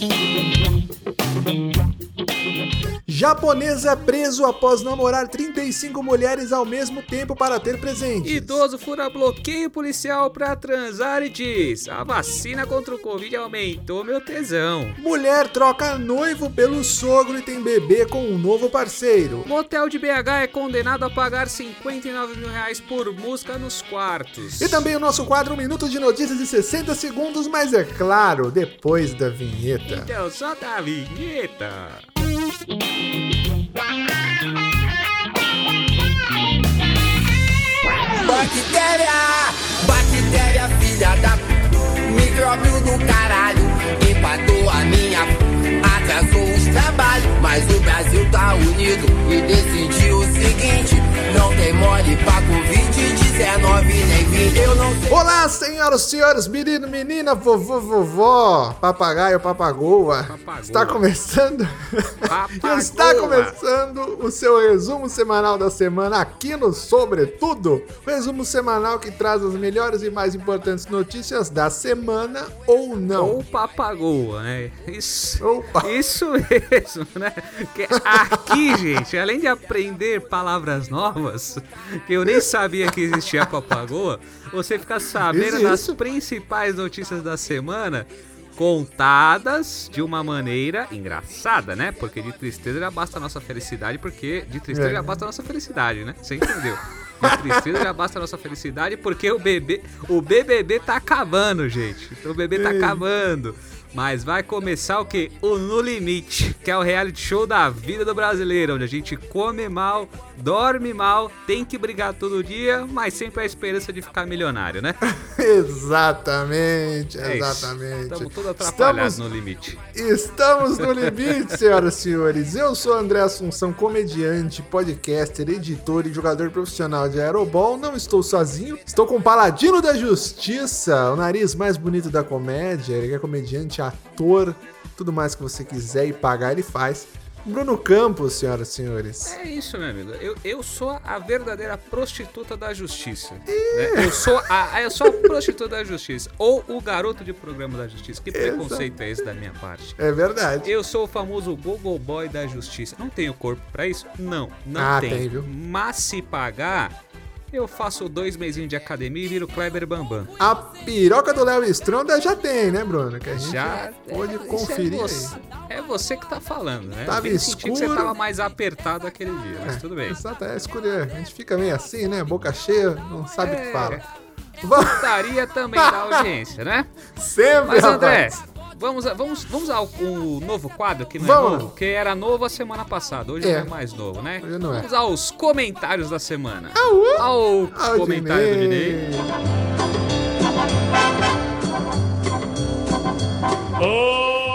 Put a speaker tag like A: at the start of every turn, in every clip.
A: Thank you. Japonês é preso após namorar 35 mulheres ao mesmo tempo para ter presentes.
B: Idoso fura bloqueio policial pra transar e diz: A vacina contra o Covid aumentou meu tesão.
A: Mulher troca noivo pelo sogro e tem bebê com um novo parceiro.
B: Motel de BH é condenado a pagar 59 mil reais por música nos quartos.
A: E também o nosso quadro um Minuto de Notícias de 60 segundos, mas é claro, depois da vinheta.
B: Então solta a vinheta.
C: Bactéria, bactéria filha da micróbio do caralho, empatou a minha atrasou os trabalhos, mas o Brasil tá unido e decidiu o seguinte, não tem mole pra Covid-19 nem 20, eu não sei.
A: Olá, senhoras e senhores, menino, menina, vovô, vovó, papagaio, papagoa.
B: Papagoa.
A: Está começando.
B: Papagoa.
A: Está começando o seu resumo semanal da semana aqui no Sobretudo. O resumo semanal que traz as melhores e mais importantes notícias da semana ou não.
B: Ou papagoa, né? Isso.
A: Opa.
B: Isso mesmo, né? Que aqui, gente, além de aprender palavras novas, que eu nem sabia que existia papagoa, você fica sabendo das
A: Existe.
B: principais notícias da semana contadas de uma maneira engraçada, né? Porque de tristeza já basta a nossa felicidade, porque de tristeza
A: É.
B: já basta a nossa felicidade, né? Você entendeu? De tristeza já basta a nossa felicidade, porque o bebê, o BBB tá acabando, gente. O bebê tá
A: Ei.
B: acabando. Mas vai começar o quê? O No Limite, que é o reality show da vida do brasileiro, onde a gente come mal, dorme mal, tem que brigar todo dia, mas sempre a esperança de ficar milionário, né?
A: Exatamente,
B: É
A: exatamente.
B: Estamos todos atrapalhados
A: Estamos-
B: no limite.
A: Estamos no limite, senhoras e senhores. Eu sou André Assunção, comediante, podcaster, editor e jogador profissional de aerobol. Não estou sozinho, estou com o Paladino da Justiça, o nariz mais bonito da comédia. Ele é comediante, ator, tudo mais que você quiser e pagar, ele faz. Bruno Campos, senhoras e senhores.
B: É isso, meu amigo. Eu, eu sou a verdadeira prostituta da justiça. né? Eu, sou a, eu sou a prostituta da justiça. Ou o garoto de programa da justiça. Que preconceito é esse da minha parte?
A: É verdade.
B: Eu sou o famoso Google Boy da justiça. Não tenho corpo pra isso? Não, não
A: Ah,
B: tenho.
A: tem, viu?
B: Mas se pagar, eu faço dois mesinhos de academia e viro Kleber Bambam.
A: A piroca do Léo Stronda já tem, né, Bruno? Que a gente
B: Já
A: pode
B: é,
A: conferir
B: é você, é você que tá falando, né?
A: Tava
B: Eu senti que você
A: escuro.
B: tava mais apertado aquele dia, mas tudo bem.
A: Exato, é escolher. A gente fica meio assim, né? Boca cheia, não sabe o
B: É.
A: que fala. Vamos
B: Putaria também da audiência, né?
A: sempre,
B: Mas André,
A: rapaz.
B: Vamos, vamos, vamos ao o novo quadro que não
A: Vamos.
B: é novo, que era novo a semana passada, hoje
A: É.
B: não é mais novo, né?
A: Hoje não é.
B: Vamos aos comentários da semana.
A: Aú!
B: Ao
A: Ah, o
B: comentário do
A: Dinei.
B: Dinei.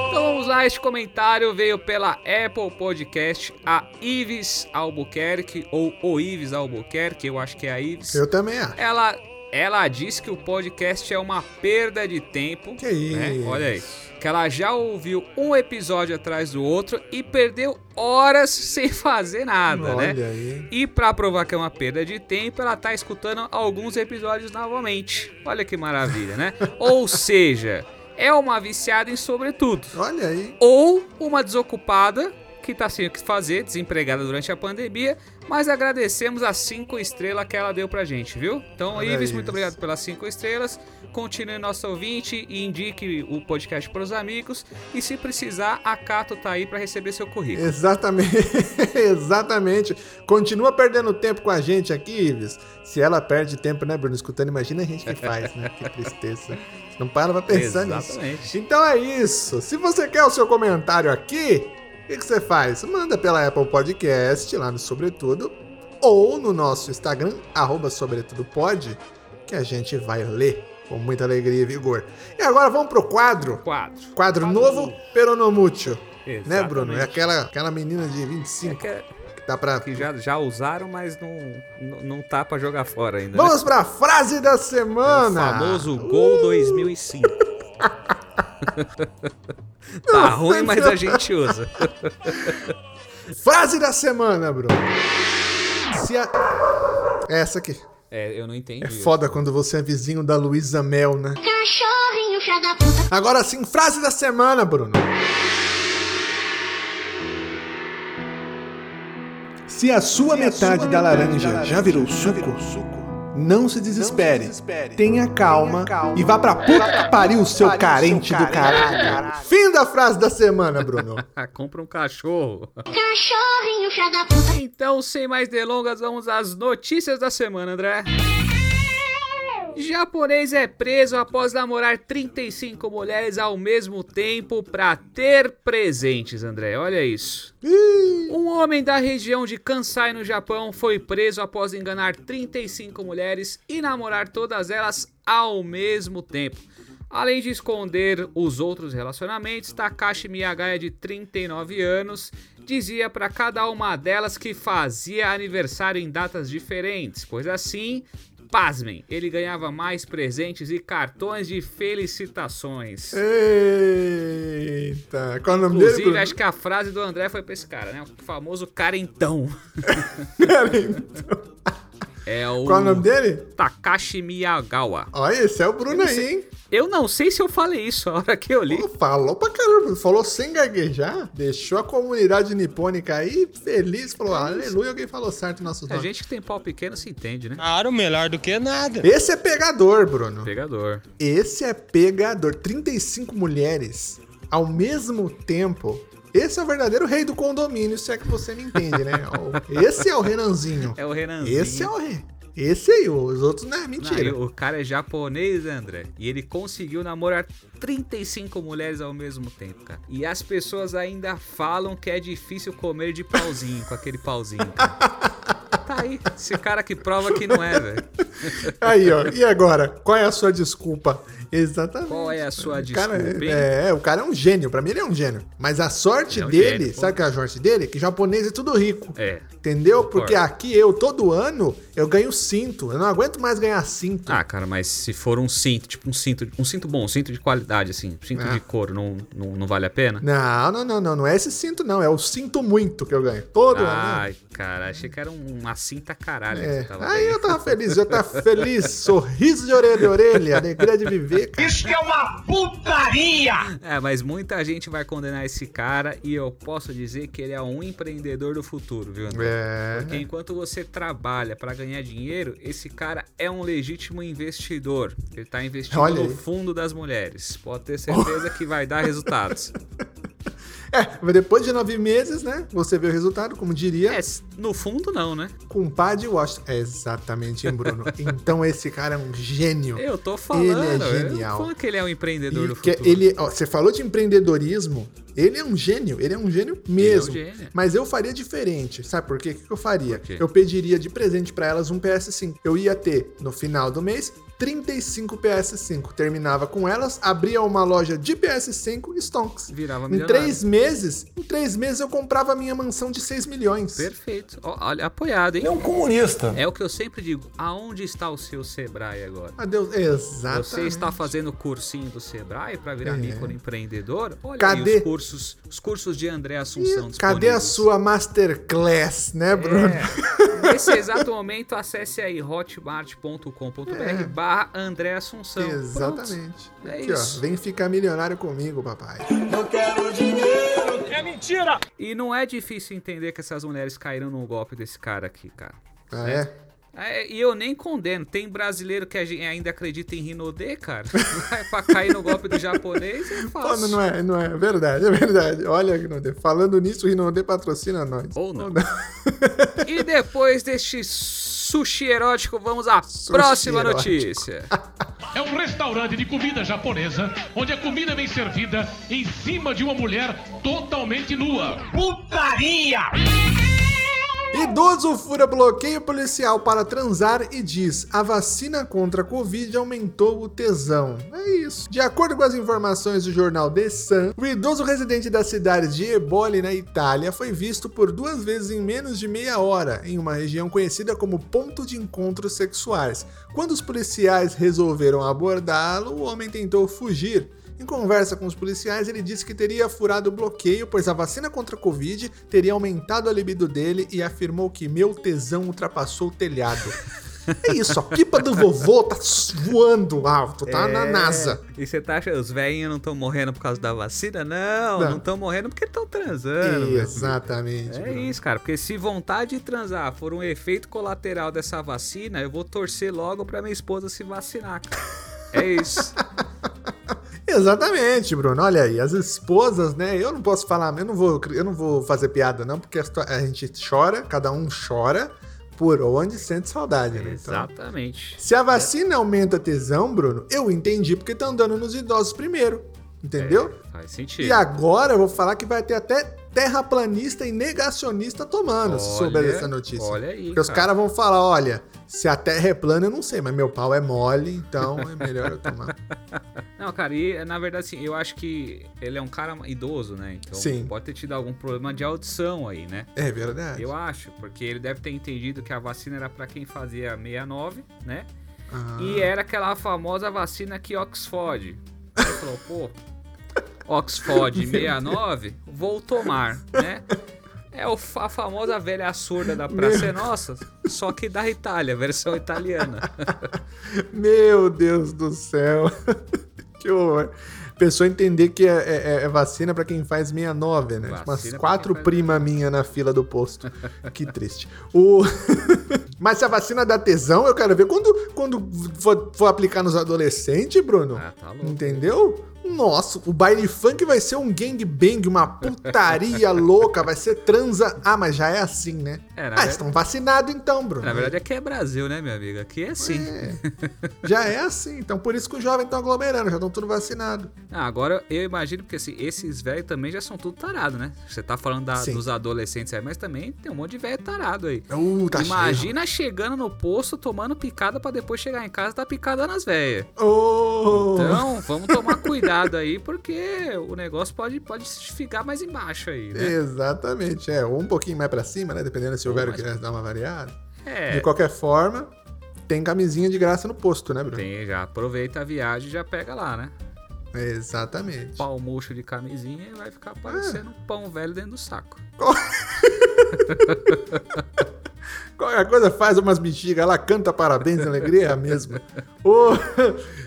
B: Então vamos lá, este comentário veio pela Apple Podcast, a Ives Albuquerque, ou o Ives Albuquerque, eu acho que é a Ives.
A: Eu também acho.
B: Ela, ela disse que o podcast é uma perda de tempo.
A: Que isso.
B: né? Olha aí. Que ela já ouviu um episódio atrás do outro e perdeu horas sem fazer nada,
A: Olha
B: né?
A: aí.
B: E pra provar que é uma perda de tempo, ela tá escutando alguns episódios novamente. Olha que maravilha, né? Ou seja, é uma viciada em sobretudo.
A: Olha aí.
B: Ou uma desocupada que tá sem o que fazer, desempregada durante a pandemia, mas agradecemos as cinco estrelas que ela deu pra gente, viu? Então,
A: Olha
B: Ives,
A: isso.
B: muito obrigado pelas cinco estrelas. Continue nosso ouvinte e indique o podcast pros amigos. E se precisar, a Cato tá aí pra receber seu currículo.
A: Exatamente. Exatamente. Continua perdendo tempo com a gente aqui, Ives. Se ela perde tempo, né, Bruno? Escutando, imagina a gente que faz, né? Que tristeza. Não para pra pensar nisso.
B: Exatamente.
A: Então é isso. Se você quer o seu comentário aqui, que, que você faz? Manda pela Apple Podcast, lá no Sobretudo, ou no nosso Instagram, arroba sobretudopod, que a gente vai ler com muita alegria e vigor. E agora vamos pro quadro.
B: Quatro.
A: Quadro novo, pero no mucho. Né,
B: Exatamente.
A: Bruno? É aquela, aquela menina de
B: É
A: 25
B: que,
A: que tá pra...
B: que já, já usaram, mas não, não, não tá pra jogar fora ainda. né?
A: Vamos pra frase da
B: O
A: semana!
B: famoso Gol 2005. Tá ruim, mas a gente usa.
A: Frase da semana, Bruno. Se a... É essa aqui.
B: É, eu não entendi.
A: É foda isso. quando você é vizinho da Luísa Mel, né?
D: Cachorrinho, da puta.
A: Agora sim, frase da semana, Bruno. Se a sua, Se metade, a sua da metade, da laranja, laranja já virou suco, já virou suco não se desespere. Tenha calma e vá pra puta que pariu, seu carente do caralho. Fim da frase da semana, Bruno.
B: Compra um cachorro.
D: Cachorrinho, filha da puta.
B: Então, sem mais delongas, vamos às notícias da semana, André. Japonês é preso após namorar 35 mulheres ao mesmo tempo para ter presentes, André. Olha isso. Um homem da região de Kansai, no Japão, foi preso após enganar 35 mulheres e namorar todas elas ao mesmo tempo. Além de esconder os outros relacionamentos, Takashi Miyagaya, de 39 anos, dizia para cada uma delas que fazia aniversário em datas diferentes, pois assim pasmem, ele ganhava mais presentes e cartões de felicitações.
A: Eita, qual é o nome dele?
B: Inclusive, acho que a frase do André foi pra esse cara, né? O famoso carentão. É o
A: Qual é o nome dele?
B: Takashi Miyagawa.
A: Olha, esse é o Bruno aí, hein?
B: Eu não sei se eu falei isso a hora que eu li.
A: Pô, falou pra caramba, falou sem gaguejar, deixou a comunidade nipônica aí feliz, falou aleluia, alguém falou certo nossos
B: A
A: nomes.
B: gente que tem pau pequeno se entende, né?
E: Claro, melhor do que nada.
A: Esse é pegador, Bruno.
B: Pegador.
A: Esse é pegador. 35 mulheres ao mesmo tempo. Esse é o verdadeiro rei do condomínio, se é que você me entende, né? Esse é o Renanzinho.
B: É o Renanzinho.
A: Esse é o rei. Esse aí, os outros não é
B: Não,
A: mentira.
B: e o cara é japonês, André. E ele conseguiu namorar 35 mulheres ao mesmo tempo, cara. E as pessoas ainda falam que é difícil comer de pauzinho, com aquele pauzinho. Cara. Tá aí, esse cara que prova que não é, velho.
A: Aí, ó. E agora? Qual é a sua desculpa? Exatamente.
B: Qual é a sua
A: cara
B: desculpa, hein?
A: é, é, o cara é um gênio. Pra mim, ele é um gênio. Mas a sorte
B: é um
A: dele,
B: gênio,
A: sabe qual é a sorte dele? Que japonês é tudo rico.
B: É.
A: Entendeu? Porque aqui eu, todo ano, eu ganho cinto. Eu não aguento mais ganhar cinto.
B: Ah, cara, mas se for um cinto, tipo um cinto, um cinto bom, um cinto de qualidade, assim, um cinto
A: Ah.
B: de couro, não, não, não vale a pena?
A: Não, não, não, não. Não é esse cinto, não. É o cinto muito que eu ganho. Todo ano.
B: Ai, cara, achei que era um- uma cinta caralho que
A: É. Aí eu tava feliz, eu tava feliz, sorriso de orelha a orelha, alegria de viver, cara.
F: Isso que é uma putaria!
B: É, mas muita gente vai condenar esse cara e eu posso dizer que ele é um empreendedor do futuro, viu, André?
A: É.
B: Porque enquanto você trabalha pra ganhar dinheiro, esse cara é um legítimo investidor. Ele tá investindo
A: Olha
B: no
A: aí.
B: fundo das mulheres. Pode ter certeza que vai dar resultados.
A: É, mas depois de nove meses, né? Você vê o resultado, como diria,
B: É, no fundo não, né?
A: compadre Washington. É exatamente, hein, Bruno? Então esse cara é um gênio.
B: Eu tô falando.
A: Ele é genial.
B: falando que ele é um empreendedor do
A: E que
B: futuro.
A: ele, ó, você falou de empreendedorismo, ele é um gênio, ele é um gênio mesmo.
B: gênio.
A: Mas eu faria diferente, sabe por quê? O que, eu faria? Eu pediria de presente pra elas um PS5. Eu ia ter, no final do mês, 35 PS5. Terminava com elas, abria uma loja de PS5 e stonks.
B: Virava
A: Em
B: milionário.
A: três meses, em três meses eu comprava a minha mansão de 6 milhões.
B: Perfeito. Olha, apoiado, hein?
E: É um comunista.
B: É o que eu sempre digo. Aonde está o seu Sebrae agora?
A: Adeus, exatamente.
B: Você está fazendo o cursinho do Sebrae para virar
A: É.
B: microempreendedor? Olha
A: Cadê?
B: aí os cursos, os cursos de André Assunção
A: Ih, Cadê a sua masterclass, né, Bruno?
B: É. Nesse exato momento, acesse aí hotmart.com.br barra André Assunção. Pronto.
A: Exatamente.
B: É
A: Aqui,
B: isso.
A: ó. Vem ficar milionário comigo, papai.
F: É mentira!
B: E não é difícil entender que essas mulheres caíram no golpe desse cara aqui, cara.
A: Ah, é?
B: É, e eu nem condeno. Tem brasileiro que ainda acredita em Rinodê, cara. Vai pra cair no golpe do japonês é fácil.
A: não é, não é. É verdade, é verdade. Olha, Rinodê. Falando nisso, o Rinodê patrocina nós.
B: Ou não. E depois deste sushi erótico, vamos à próxima
A: erótico.
B: notícia.
G: É um restaurante de comida japonesa, onde a comida vem servida em cima de uma mulher totalmente nua.
F: Putaria!
A: Idoso fura bloqueio policial para transar e diz: a vacina contra a Covid aumentou o tesão. É isso. De acordo com as informações do jornal The Sun, o idoso residente da cidade de Eboli, na Itália, foi visto por duas vezes em menos de meia hora em uma região conhecida como ponto de encontros sexuais. Quando os policiais resolveram abordá-lo, o homem tentou fugir. Em conversa com os policiais, ele disse que teria furado o bloqueio, pois a vacina contra a Covid teria aumentado a libido dele e afirmou que meu tesão ultrapassou o telhado. É isso, a pipa do vovô tá voando alto, tá na
B: É,
A: NASA.
B: E você tá achando, os velhinhos não estão morrendo por causa da vacina? Não,
A: Não.
B: estão morrendo porque estão transando.
A: Exatamente.
B: É isso, cara, porque se vontade de transar for um efeito colateral dessa vacina, eu vou torcer logo pra minha esposa se vacinar, cara. É isso.
A: Exatamente, Bruno. Olha aí, as esposas, né? Eu não posso falar, eu não vou, eu não vou fazer piada, não, porque a, gente chora, cada um chora por onde sente saudade, né? Então,
B: Exatamente.
A: se a vacina aumenta a tesão, Bruno, eu entendi porque estão dando nos idosos primeiro. Entendeu?
B: Faz sentido.
A: E agora eu vou falar que vai ter até terraplanista e negacionista tomando, se souber
B: Olha,
A: dessa notícia.
B: olha aí,
A: Porque os
B: cara.
A: caras vão falar: olha, se a terra é plana, eu não sei, mas meu pau é mole, então é melhor eu tomar.
B: Não, cara, e na verdade, assim, eu acho que ele é um cara idoso, né? Então
A: Sim.
B: pode ter tido algum problema de audição aí, né?
A: É verdade.
B: Eu acho, porque ele deve ter entendido que a vacina era pra quem fazia 69, né?
A: Ah.
B: E era aquela famosa vacina que Oxford. Aí ele falou, pô, Oxford 69, vou tomar, né? É o, a famosa velha surda da Praça é Nossa, só que da Itália, versão italiana.
A: Meu Deus do céu. que horror. Pessoa entender que é, é- é vacina pra quem faz 69, né? Tipo, umas quatro primas minhas na fila do posto. que triste. O... Mas se a vacina dá tesão, eu quero ver quando, quando for, for aplicar nos adolescentes, Bruno.
B: Ah, tá louco.
A: Entendeu? Nossa, o baile funk vai ser um gangbang, uma putaria louca, vai ser transa. Ah, mas já é assim, né?
B: É,
A: ah,
B: verdade-
A: estão vacinados então, Bruno.
B: Na verdade, aqui é Brasil, né, meu amigo? Aqui é assim.
A: Já é assim. Então por isso que os jovens estão aglomerando, já estão tudo vacinados.
B: Ah, agora eu imagino porque assim, esses velhos também já são tudo tarado, né? Você tá falando da- dos adolescentes aí, mas também tem um monte de velho tarado aí.
A: Uh, tá
B: Imagina chegando no posto, tomando picada pra depois chegar em casa e dar picada nas velhas.
A: cheio. Oh.
B: Então, vamos tomar cuidado aí, porque o negócio pode, pode ficar mais embaixo aí, né?
A: Exatamente, é. Ou um pouquinho mais pra cima, né? Dependendo se houver
B: mais-
A: que dar uma variada.
B: É,
A: De qualquer forma, tem camisinha de graça no posto, né, Bruno?
B: tem, já aproveita a viagem e já pega lá, né?
A: Exatamente.
B: Pau murcho de camisinha e vai ficar parecendo
A: É.
B: um pão velho dentro do saco.
A: Qualquer coisa faz umas bexigas lá, canta parabéns, alegria é a mesma. Ô,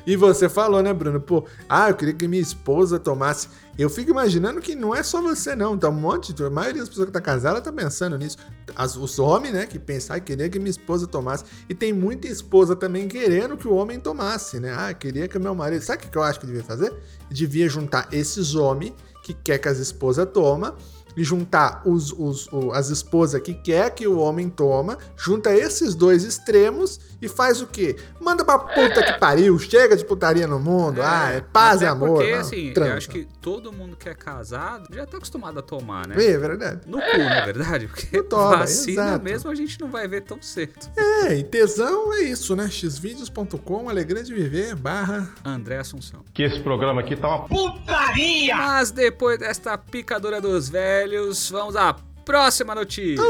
A: e você falou, né, Bruno? Pô, ah, eu queria que minha esposa tomasse. Eu fico imaginando que não é só você, não. Tá um monte, de- a maioria das pessoas que tá casada tá pensando nisso. As- os homens, né, que pensam, ah, queria que minha esposa tomasse. E tem muita esposa também querendo que o homem tomasse, né? Ah, queria que meu marido. Sabe o que eu acho que devia fazer? Devia juntar esses homens que quer que as esposas tomam e juntar os, os- as esposas que quer que o homem toma, junta esses dois extremos e faz o quê? Manda pra puta que pariu, chega de putaria no mundo, ah, é paz e amor.
B: Porque,
A: não,
B: assim,
A: transa.
B: eu acho que todo mundo que é casado já tá acostumado a tomar, né?
A: É verdade.
B: No cu, na verdade, porque
A: No toba,
B: vacina
A: exato.
B: mesmo a gente não vai ver tão cedo.
A: É, e tesão é isso, né? xvideos.com, alegria de viver, barra...
B: André Assunção.
E: Que esse programa aqui tá uma
F: Putaria!
B: Mas depois desta picadura dos velhos, vamos à próxima notícia.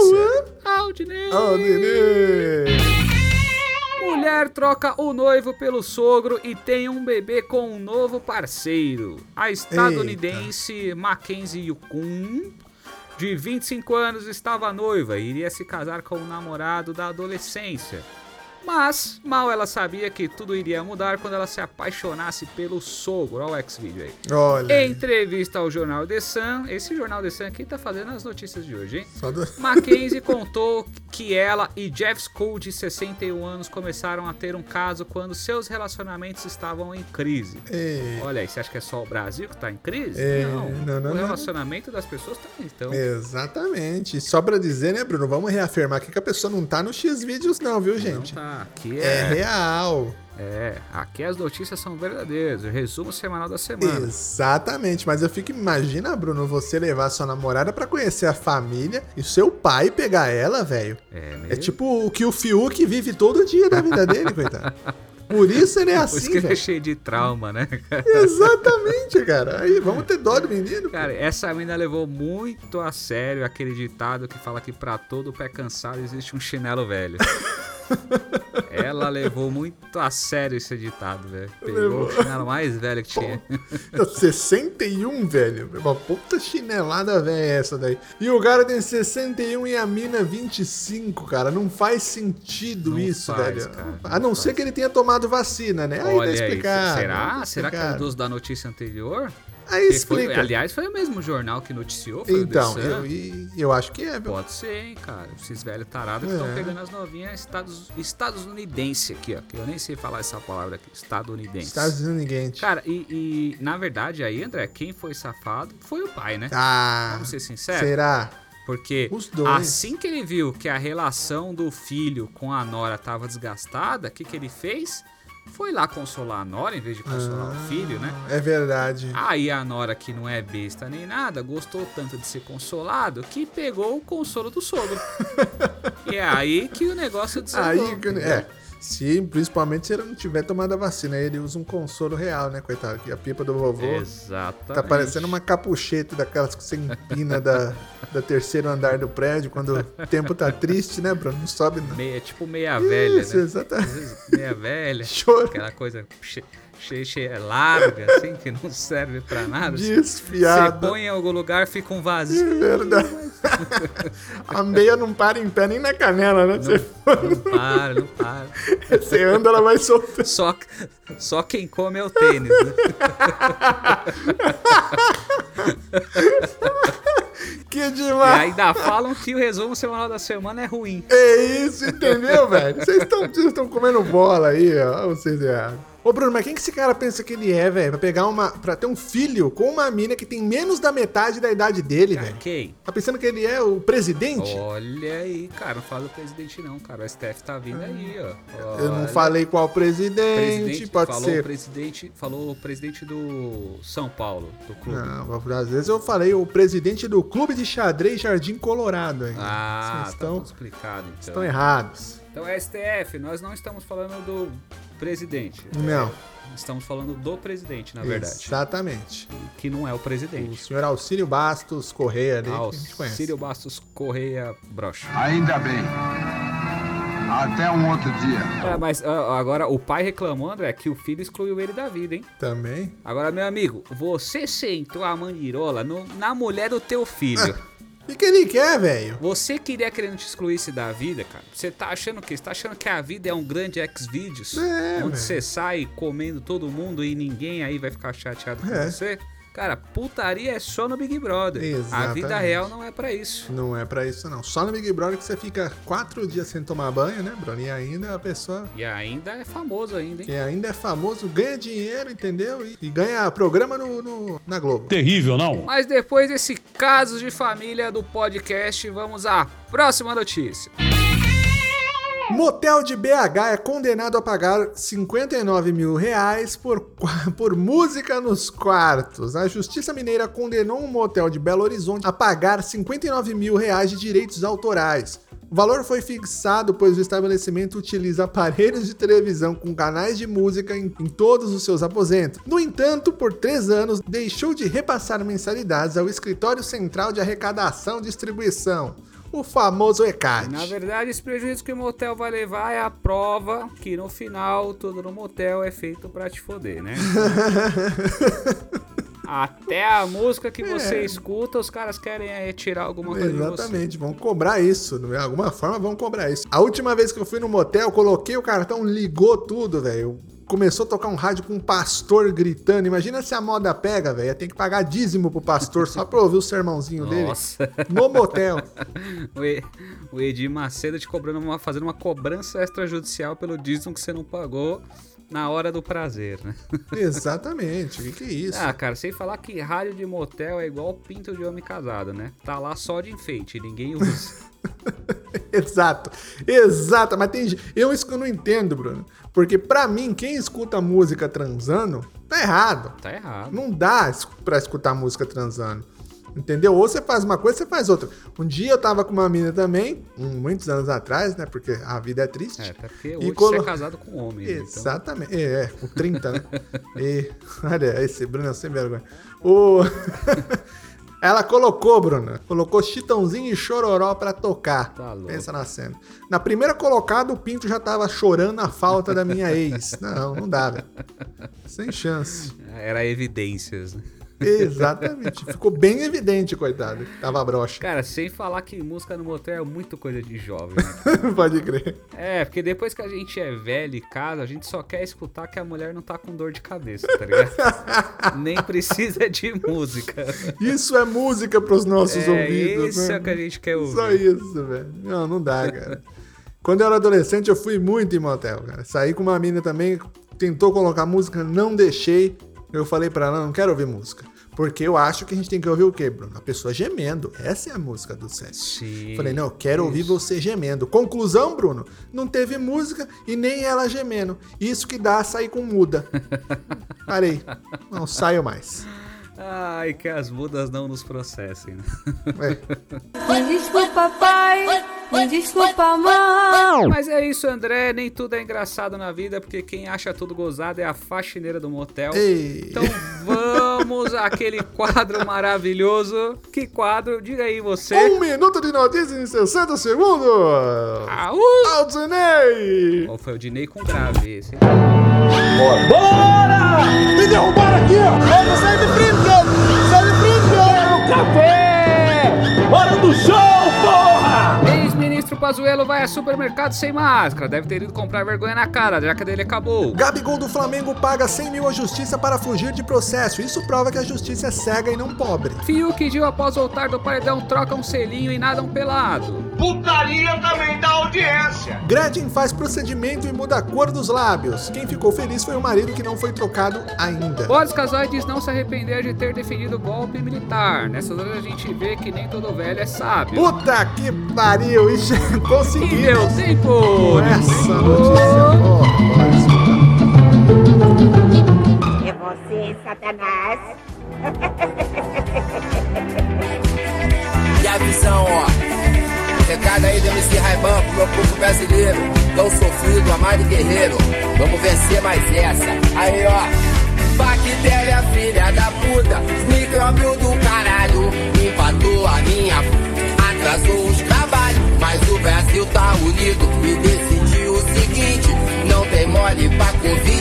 B: Aldinei.
A: Oh, Nenê!
B: Mulher troca o noivo pelo sogro e tem um bebê com um novo parceiro. A estadunidense Mackenzie Yukun, de 25 anos, estava noiva e iria se casar com o namorado da adolescência. Mas mal ela sabia que tudo iria mudar quando ela se apaixonasse pelo sogro. Olha o X-Video aí.
A: Olha,
B: Em entrevista ao Jornal The Sun, esse Jornal The Sun aqui tá fazendo as notícias de hoje, hein?
A: só do...
B: Mackenzie contou que ela e Jeff School, de 61 anos, começaram a ter um caso quando seus relacionamentos estavam em crise.
A: Ei,
B: Olha aí, você acha que é só o Brasil que tá em crise?
A: É,
B: não,
A: não, não,
B: o
A: não.
B: relacionamento das pessoas também estão.
A: Exatamente. Só pra dizer, né, Bruno? Vamos reafirmar aqui que a pessoa não tá no X-Vídeos, não, viu,
B: Não
A: gente?
B: tá. Aqui
A: É
B: é,
A: real.
B: é, aqui as notícias são verdadeiras. O resumo semanal da semana.
A: Exatamente, mas eu fico, imagina, Bruno, você levar sua namorada pra conhecer a família e seu pai pegar ela, velho.
B: É, mesmo?
A: É tipo o que o Fiuk vive todo dia da vida dele, coitado. Por isso ele é
B: Por isso
A: assim,
B: que ele é cheio de trauma, né?
A: Exatamente, cara. Aí, vamos ter dó do menino.
B: Cara, essa mina levou muito a sério aquele ditado que fala que pra todo pé cansado existe um chinelo velho. Ela levou muito a sério esse ditado, velho. Pegou o chinelo mais velho que tinha.
A: 61, velho. Uma puta chinelada velha é essa daí. E o cara tem 61 e a mina 25, cara. Não faz sentido
B: Não
A: isso,
B: faz,
A: velho.
B: cara,
A: a
B: não
A: não ser
B: faz.
A: que ele tenha tomado vacina, né? Aí tá
B: Olha aí,
A: explicado.
B: será?
A: tá
B: Será que é
A: explicado.
B: dos da notícia anterior?
A: Aí
B: Porque foi-
A: explica.
B: aliás, foi o mesmo jornal que noticiou, foi
A: então, eu, eu acho que é, viu?
B: Pode ser, hein, cara. Esses velhos tarados que estão
A: É.
B: pegando as novinhas estados, estadunidense aqui, ó. Que eu nem sei falar essa palavra aqui. Estadunidense.
A: Estados Unidos.
B: Cara, e, e, na verdade aí, André, quem foi safado foi o pai, né?
A: Ah,
B: Vamos ser sinceros?
A: será?
B: Porque
A: Os dois.
B: assim que ele viu que a relação do filho com a Nora tava desgastada, o que, que ele fez? Foi lá consolar a Nora em vez de consolar o filho, né?
A: É verdade.
B: Aí a Nora, que não é besta nem nada, gostou tanto de ser consolado que pegou o consolo do sogro. e é aí que o negócio desandou.
A: Aí, que- é. Se, principalmente se ele não tiver tomado a vacina, ele usa um consolo real, né, coitado? Que a pipa do vovô
B: Exatamente.
A: tá parecendo uma capucheta daquelas que você empina da, da terceiro andar do prédio quando o tempo tá triste, né, Bruno? Não sobe não.
B: Meia, tipo meia velha,
A: Isso,
B: né?
A: exatamente.
B: Meia velha.
A: Choro.
B: Aquela coisa cheia, cheia larga, assim, que não serve pra nada. Você
A: Desfiado.
B: põe em algum lugar, fica um
A: É
B: vazio.
A: verdade. a meia não para em pé nem na canela, né? Você,
B: Não para, não para.
A: você anda, ela vai soltando.
B: Só, só quem come é o tênis, né?
A: Que
B: E
A: demais.
B: ainda falam que o resumo semanal da semana é ruim.
A: É isso, entendeu, velho? Vocês estão vocês estão comendo bola aí, ó. Vocês erraram. Ô, Bruno, mas quem que esse cara pensa que ele é, velho? Pra pegar uma. Pra ter um filho com uma mina que tem menos da metade da idade dele, velho.
B: Quem?
A: Tá pensando que ele é o presidente?
B: Olha aí, cara, não fala do presidente não, cara. O STF tá vindo aí, ó.
A: Eu não
B: Olha.
A: falei qual presidente,
B: Presidente,
A: pode
B: falou
A: ser.
B: o presidente, falou o presidente do São Paulo, do clube.
A: Não, às vezes eu falei o presidente do Clube de Xadrez Jardim Colorado aí.
B: Ah,
A: Vocês
B: tá
A: estão,
B: tudo explicado então.
A: estão errados.
B: Então, STF, nós não estamos falando do presidente.
A: Não,
B: Estamos falando do presidente, na verdade.
A: exatamente.
B: Que não é o
A: O
B: presidente.
A: senhor Alcílio Bastos Correia ali,
B: Ah,
A: que
B: o
A: a gente conhece.
B: Círio Bastos Correia Brocha.
H: Ainda bem. Até um outro dia.
B: É, mas agora o pai reclamou, André, que o filho excluiu ele da vida, hein?
A: Também.
B: Agora, meu amigo, você sentou a mandirola no- na mulher do teu filho.
A: O que, que ele quer, velho?
B: Você queria querendo te excluir-se da vida, cara? Você tá achando o quê? Você tá achando que a vida é um grande X-Videos?
A: É,
B: onde você sai comendo todo mundo e ninguém aí vai ficar chateado com
A: É.
B: você? Cara, putaria é só no Big Brother. A
A: Exatamente.
B: vida real não é pra isso.
A: Não é pra isso, não. Só no Big Brother que você fica quatro dias sem tomar banho, né, Bruno? E ainda a pessoa
B: E ainda é famoso ainda, hein?
A: que ainda é famoso ganha dinheiro, entendeu? E, e ganha programa no, no- na Globo.
E: Terrível, não?
B: Mas depois desse caso de família do podcast, vamos à próxima notícia.
A: Motel de BH é condenado a pagar 59 mil reais por, por música nos quartos. A Justiça Mineira condenou um motel de Belo Horizonte a pagar 59 mil reais de direitos autorais. O valor foi fixado pois o estabelecimento utiliza aparelhos de televisão com canais de música em, em todos os seus aposentos. No entanto, por três anos, deixou de repassar mensalidades ao Escritório Central de Arrecadação e Distribuição, o famoso ECAD.
B: Na verdade, esse prejuízo que o motel vai levar é a prova que no final tudo no motel é feito pra te foder, né? Até a música que você escuta, os caras querem é, tirar alguma coisa de você.
A: Exatamente, vão cobrar isso. De alguma forma vão cobrar isso. A última vez que eu fui no motel, coloquei o cartão, ligou tudo, velho. Começou a tocar um rádio com um pastor gritando. Imagina se a moda pega, velho. Tem que pagar dízimo pro pastor só pra ouvir o sermãozinho
B: Nossa.
A: dele. No motel.
B: O, Edir Macedo te cobrando uma, fazendo uma cobrança extrajudicial pelo dízimo que você não pagou na hora do prazer, né?
A: Exatamente. O que, que é isso?
B: Ah, cara, sem falar que rádio de motel é igual pinto de homem casado, né? Tá lá só de enfeite, ninguém usa.
A: Exato, exato. Mas tem gente- eu isso que eu não entendo, Bruno. Porque pra mim, quem escuta música transando, tá errado.
B: tá errado.
A: Não dá pra escutar música transando. Entendeu? Ou você faz uma coisa, você faz outra. Um dia eu tava com uma mina também, um- muitos anos atrás, né? Porque a vida é triste.
B: É, até porque
A: E
B: hoje
A: colo-
B: você é casado com homem. né? Então,
A: Exatamente. É, é, com 30, né? e, olha, esse Bruno é sem vergonha. O... Ela colocou, Bruna. Colocou Chitãozinho e Chororó pra tocar.
B: Tá louco.
A: Pensa na cena. Na primeira colocada, o Pinto já tava chorando a falta da minha ex. Não, não dá, velho. Sem chance.
B: Era evidências, né?
A: Exatamente. Ficou bem evidente, coitado. que Tava broxa.
B: Cara, sem falar que música no motel é muito coisa de jovem. né?
A: Pode crer.
B: É, porque depois que a gente é velho e casa, a gente só quer escutar que a mulher não tá com dor de cabeça, tá ligado? Nem precisa de música.
A: Isso é música pros nossos
B: É,
A: ouvidos.
B: isso
A: né?
B: é o que a gente quer ouvir.
A: Só isso, velho. Não, não dá, cara. Quando eu era adolescente, eu fui muito em motel, cara. Saí com uma mina também, tentou colocar música, não deixei. Eu falei pra ela, não quero ouvir música. Porque eu acho que a gente tem que ouvir o quê, Bruno? A pessoa gemendo. Essa é a música do.
B: Sim.
A: Falei, não, eu quero ouvir você gemendo. Conclusão, Bruno, não teve música e nem ela gemendo. Isso que dá sair com muda. Parei. Não saio mais.
B: Ai, que as mudas não nos processem, né?
A: É.
I: Me desculpa, pai. Me desculpa, mãe.
B: Mas é isso, André. Nem tudo é engraçado na vida, porque quem acha tudo gozado é a faxineira do motel.
A: Ei.
B: Então vamos àquele quadro maravilhoso. Que quadro? Diga aí você.
A: Um minuto de notícias em 60 segundos.
B: Aú!
A: Aldinei.
B: Ou foi o Dinei com grave esse? Hein?
F: Bora! Me derrubaram aqui, ó! Vamos sair de frente, cara! Sai de frente, cara! café! Hora do show, porra!
B: Ex-ministro Pazuello vai a supermercado sem máscara. Deve ter ido comprar vergonha na cara, já que a dele acabou.
A: Gabigol do Flamengo paga 100 mil à justiça para fugir de processo. Isso prova que a justiça é cega e não pobre.
B: Fiuk e Gil, após voltar do paredão, trocam um selinho e nadam pelado.
F: Putaria também da audiência!
A: Gretchen faz procedimento e muda a cor dos lábios. Quem ficou feliz foi o marido que não foi trocado ainda.
B: Boris Casoy diz não se arrepender de ter defendido o golpe militar. Nessas horas a gente vê que nem todo velho é sábio.
A: Puta que pariu, isso
B: E deu tempo!
A: Essa notícia. boa. Bora escutar.
D: É você, Satanás.
C: E a visão, ó. Aí do MC Raiban pro meu povo brasileiro. Tão sofrido, amado e guerreiro. Vamos vencer mais essa. Aí, ó. Bactéria, filha da puta. Micróbio do caralho. Empatou a minha. Atrasou os trabalhos. Mas o Brasil tá unido. E decidiu o seguinte: não tem mole pra Covid-19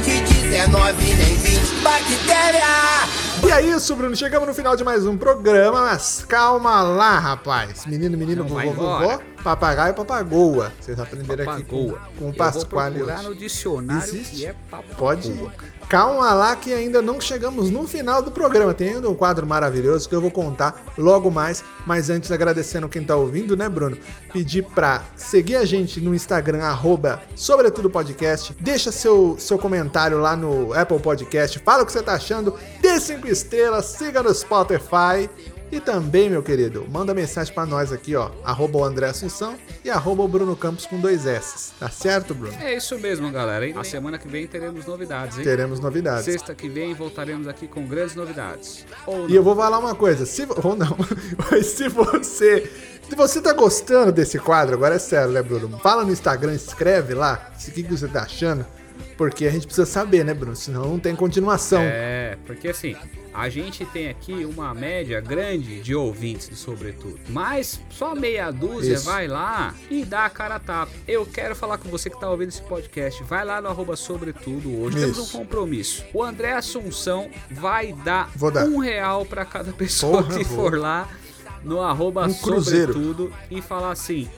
A: é isso, Bruno. Chegamos no final de mais um programa, mas calma lá, rapaz. Menino, menino,
B: Não
A: vovô,
B: embora.
A: vovó, papagaio, papagoa. Vocês aprenderam aqui com,
B: Papagoa.
A: com o
B: Eu
A: Pasquale
B: vou procurar no dicionário
A: Existe?
B: que é papagoa.
A: Pode ir. Calma lá que ainda não chegamos no final do programa. Tem ainda um quadro maravilhoso que eu vou contar logo mais. Mas antes, agradecendo quem tá ouvindo, né, Bruno? Pedir pra seguir a gente no Instagram, arroba Sobretudo Podcast. Deixa seu, seu comentário lá no Apple Podcast. Fala o que você tá achando. Dê cinco estrelas, siga no Spotify. E também, meu querido, manda mensagem pra nós aqui, ó. Arroba o André Assunção e arroba o Bruno Campos com dois S. Tá certo, Bruno?
B: É isso mesmo, galera. hein? A semana que vem teremos novidades, hein?
A: Teremos novidades.
B: Sexta que vem voltaremos aqui com grandes novidades.
A: E eu vou falar uma coisa, se ou não, mas se você se você tá gostando desse quadro, agora é sério, né, Bruno? Fala no Instagram, escreve lá o que, que você tá achando, porque a gente precisa saber, né, Bruno? Senão não tem continuação.
B: É, porque assim, a gente tem aqui uma média grande de ouvintes do Sobretudo, mas só meia dúzia
A: Isso.
B: vai lá e dá a cara a tapa. Eu quero falar com você que tá ouvindo esse podcast, vai lá no arroba Sobretudo hoje, temos
A: Isso.
B: um compromisso. O André Assunção vai dar,
A: dar.
B: um real pra cada pessoa
A: Porra,
B: que
A: vou.
B: for lá no arroba
A: Um cruzeiro.
B: Sobretudo e falar assim,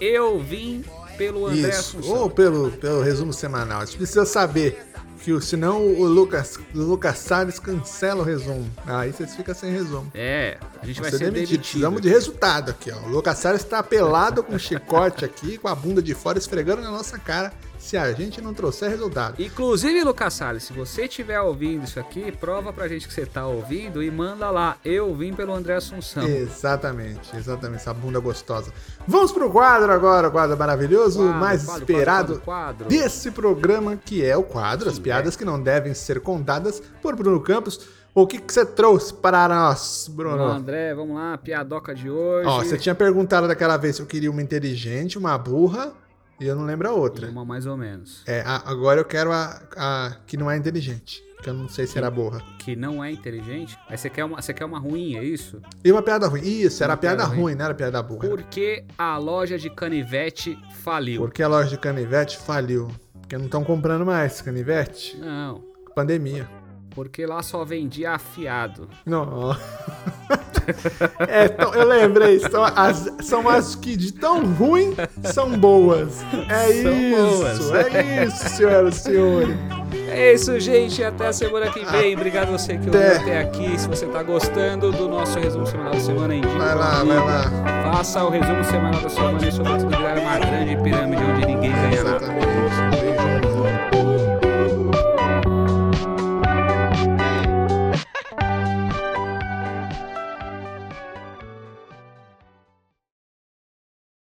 B: eu vim pelo André
A: Isso.
B: Assunção.
A: Ou pelo, pelo resumo semanal. A gente precisa saber que senão o Lucas, o Lucas Salles cancela o resumo. Aí vocês ficam sem resumo.
B: É, a gente vai ser
A: demitido.
B: demitido.
A: Precisamos de resultado aqui, ó. O Lucas Salles tá pelado com um chicote aqui, com a bunda de fora, esfregando na nossa cara, se a gente não trouxer resultado.
B: Inclusive, Lucas Salles, se você estiver ouvindo isso aqui, prova pra gente que você tá ouvindo e manda lá. Eu vim pelo André Assunção.
A: Exatamente, exatamente, essa bunda gostosa. Vamos pro quadro agora, o quadro maravilhoso, o
B: Quadro,
A: mais
B: quadro,
A: esperado
B: quadro,
A: desse programa, que é o quadro, as piadas que não devem ser contadas por Bruno Campos. O que, que você trouxe para nós, Bruno?
B: Ô, André, vamos lá, piadoca de hoje.
A: Ó, você tinha perguntado daquela vez se eu queria uma inteligente, uma burra E eu não lembro a outra.
B: Uma mais ou menos.
A: É, a- agora eu quero a, a que não é inteligente. Que eu não sei se era burra.
B: Que não é inteligente. Mas você quer uma, você quer uma ruim, é isso?
A: E uma piada ruim. Isso, era
B: Uma
A: piada
B: piada ruim.
A: ruim, não era piada burra.
B: Por que a loja de canivete faliu?
A: Porque a loja de canivete faliu. Porque não estão comprando mais canivete.
B: Não.
A: Pandemia.
B: Porque lá só vendia afiado.
A: Não. É, tão- eu lembrei. São as, são as que de tão ruim são boas. É
B: São
A: isso.
B: boas.
A: É isso, senhoras e senhores.
B: É isso, gente. Até a semana que vem. Obrigado a você que ouviu
A: Até.
B: até aqui. Se você tá gostando do nosso resumo semanal da semana, indica
A: Vai lá, vai lá.
B: Faça o resumo semanal da semana e sobretudo virar uma grande pirâmide